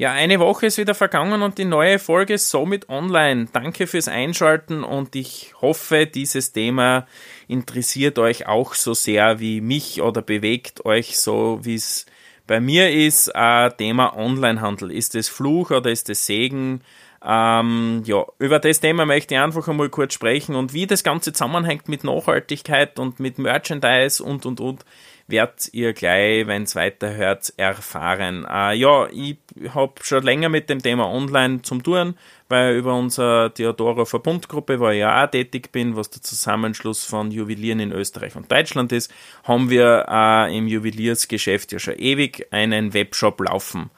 Ja, eine Woche ist wieder vergangen und die neue Folge ist somit online. Danke fürs Einschalten und ich hoffe, dieses Thema interessiert euch auch so sehr wie mich oder bewegt euch so, wie es bei mir ist. Äh, Thema Onlinehandel. Ist es Fluch oder ist es Segen? Ähm, ja, über das Thema möchte ich einfach einmal kurz sprechen und wie das Ganze zusammenhängt mit Nachhaltigkeit und mit Merchandise und und und werdet ihr gleich, wenn es weiterhört, erfahren. Äh, ja, ich habe schon länger mit dem Thema Online zum tun, weil über unsere Theodora Verbundgruppe, wo ich ja auch tätig bin, was der Zusammenschluss von Juwelieren in Österreich und Deutschland ist, haben wir äh, im Juweliersgeschäft ja schon ewig einen Webshop laufen.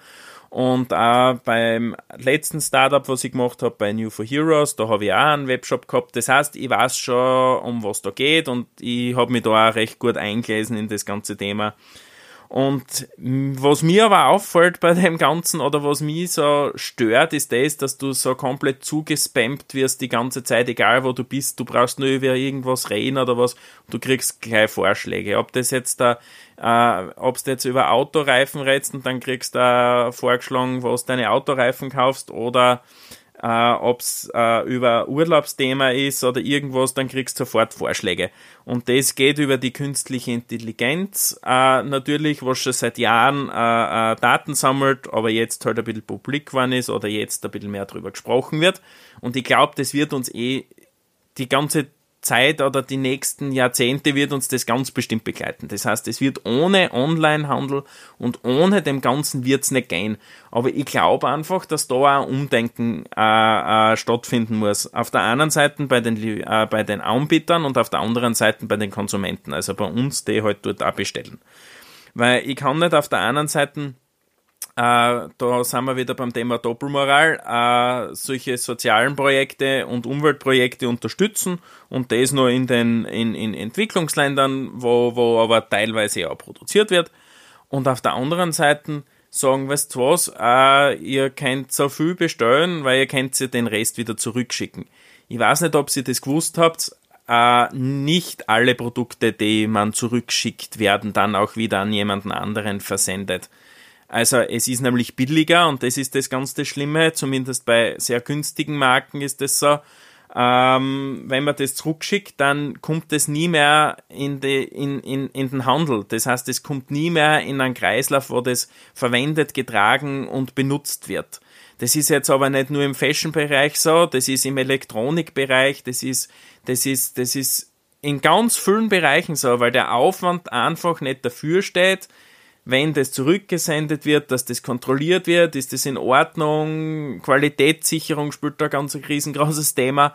Und auch beim letzten Startup, was ich gemacht habe, bei New for Heroes, da habe ich auch einen Webshop gehabt. Das heißt, ich weiß schon, um was da geht und ich habe mich da auch recht gut eingelesen in das ganze Thema. Und was mir aber auffällt bei dem Ganzen oder was mich so stört, ist das, dass du so komplett zugespammt wirst die ganze Zeit, egal wo du bist. Du brauchst nur über irgendwas reden oder was. Du kriegst gleich Vorschläge. Ob das jetzt da, äh, ob du jetzt über Autoreifen redest und dann kriegst du äh, vorgeschlagen, was deine Autoreifen kaufst oder äh, ob es äh, über Urlaubsthema ist oder irgendwas, dann kriegst du sofort Vorschläge. Und das geht über die künstliche Intelligenz äh, natürlich, was schon seit Jahren äh, äh, Daten sammelt, aber jetzt halt ein bisschen publik geworden ist oder jetzt ein bisschen mehr darüber gesprochen wird. Und ich glaube, das wird uns eh die ganze Zeit oder die nächsten Jahrzehnte wird uns das ganz bestimmt begleiten. Das heißt, es wird ohne Onlinehandel und ohne dem Ganzen wird es nicht gehen. Aber ich glaube einfach, dass da auch Umdenken äh, äh, stattfinden muss. Auf der einen Seite bei den, äh, bei den Anbietern und auf der anderen Seite bei den Konsumenten. Also bei uns, die halt dort auch bestellen. Weil ich kann nicht auf der einen Seite äh, da sind wir wieder beim Thema Doppelmoral, äh, solche sozialen Projekte und Umweltprojekte unterstützen und das nur in den in, in Entwicklungsländern, wo, wo aber teilweise auch produziert wird. Und auf der anderen Seite sagen, weißt du was, äh, ihr könnt so viel bestellen, weil ihr könnt sie den Rest wieder zurückschicken. Ich weiß nicht, ob ihr das gewusst habt, äh, nicht alle Produkte, die man zurückschickt, werden dann auch wieder an jemanden anderen versendet. Also es ist nämlich billiger und das ist das ganz das Schlimme, zumindest bei sehr günstigen Marken ist es so. Ähm, wenn man das zurückschickt, dann kommt es nie mehr in, die, in, in, in den Handel. Das heißt, es kommt nie mehr in einen Kreislauf, wo das verwendet, getragen und benutzt wird. Das ist jetzt aber nicht nur im Fashion-Bereich so, das ist im Elektronikbereich, das ist, das ist, das ist in ganz vielen Bereichen so, weil der Aufwand einfach nicht dafür steht, wenn das zurückgesendet wird, dass das kontrolliert wird, ist das in Ordnung, Qualitätssicherung spielt da ganz ein riesengroßes Thema.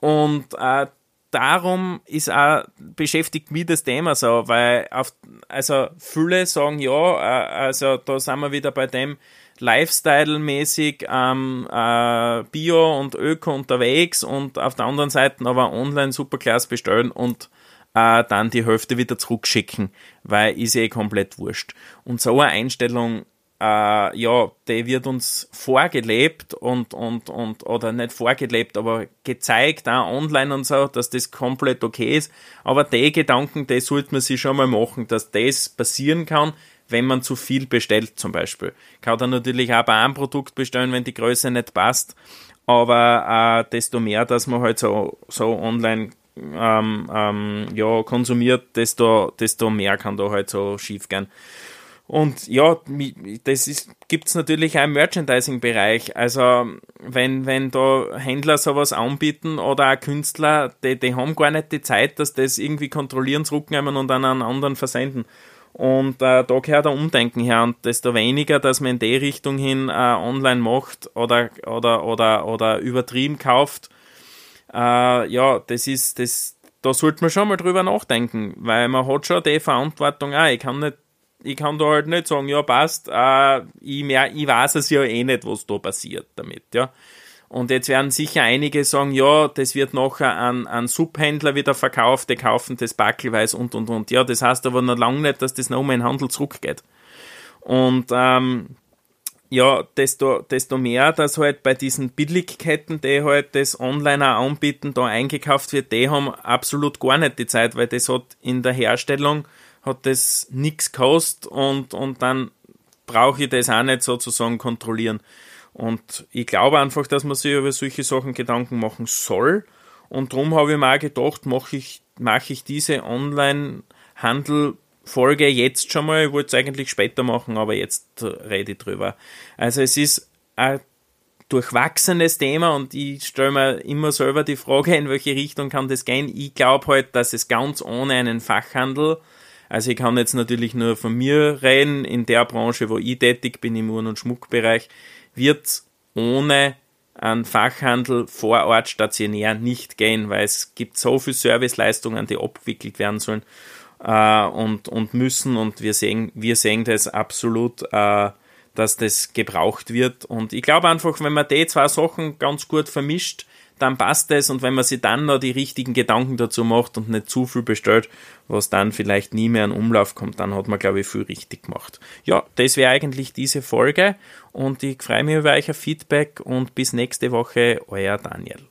Und äh, darum ist auch, beschäftigt mich das Thema so, weil auf, also viele sagen ja, äh, also da sind wir wieder bei dem Lifestyle-mäßig ähm, äh, Bio und Öko unterwegs und auf der anderen Seite aber online Superclass bestellen und äh, dann die Hälfte wieder zurückschicken, weil ist eh komplett wurscht. Und so eine Einstellung, äh, ja, die wird uns vorgelebt und, und, und, oder nicht vorgelebt, aber gezeigt, auch online und so, dass das komplett okay ist. Aber die Gedanken, die sollte man sich schon mal machen, dass das passieren kann, wenn man zu viel bestellt zum Beispiel. Kann dann natürlich auch bei einem Produkt bestellen, wenn die Größe nicht passt. Aber äh, desto mehr, dass man halt so, so online ähm, ähm, ja, konsumiert, desto, desto mehr kann da halt so schief gehen. Und ja, das gibt es natürlich auch im Merchandising-Bereich. Also, wenn, wenn da Händler sowas anbieten oder auch Künstler, die, die haben gar nicht die Zeit, dass das irgendwie kontrollieren, zurücknehmen und dann an anderen versenden. Und äh, da gehört ein Umdenken her und desto weniger, dass man in die Richtung hin äh, online macht oder, oder, oder, oder übertrieben kauft, äh, ja, das ist, das, da sollte man schon mal drüber nachdenken, weil man hat schon die Verantwortung auch. Ich kann nicht, ich kann da halt nicht sagen, ja, passt, äh, ich, mehr, ich weiß es ja eh nicht, was da passiert damit, ja. Und jetzt werden sicher einige sagen, ja, das wird nachher an, an Subhändler wieder verkauft, die kaufen das backelweise und und und. Ja, das heißt aber noch lange nicht, dass das nochmal in den Handel zurückgeht. Und ähm, ja, desto, desto mehr, dass halt bei diesen Billigketten, die halt das online auch anbieten, da eingekauft wird, die haben absolut gar nicht die Zeit, weil das hat in der Herstellung hat das nichts gekostet und, und dann brauche ich das auch nicht sozusagen kontrollieren. Und ich glaube einfach, dass man sich über solche Sachen Gedanken machen soll. Und darum habe ich mir auch gedacht, mache ich, mache ich diese Online-Handel-Folge jetzt schon mal. Ich wollte es eigentlich später machen, aber jetzt rede ich drüber. Also es ist ein durchwachsenes Thema und ich stelle mir immer selber die Frage, in welche Richtung kann das gehen. Ich glaube halt, dass es ganz ohne einen Fachhandel also ich kann jetzt natürlich nur von mir reden, in der Branche, wo ich tätig bin, im Uhren- und Schmuckbereich, wird ohne einen Fachhandel vor Ort stationär nicht gehen, weil es gibt so viele Serviceleistungen, die abgewickelt werden sollen äh, und, und müssen und wir sehen, wir sehen das absolut, äh, dass das gebraucht wird und ich glaube einfach, wenn man die zwei Sachen ganz gut vermischt, dann passt es und wenn man sich dann noch die richtigen Gedanken dazu macht und nicht zu viel bestellt, was dann vielleicht nie mehr in Umlauf kommt, dann hat man, glaube ich, viel richtig gemacht. Ja, das wäre eigentlich diese Folge und ich freue mich über euer Feedback und bis nächste Woche, euer Daniel.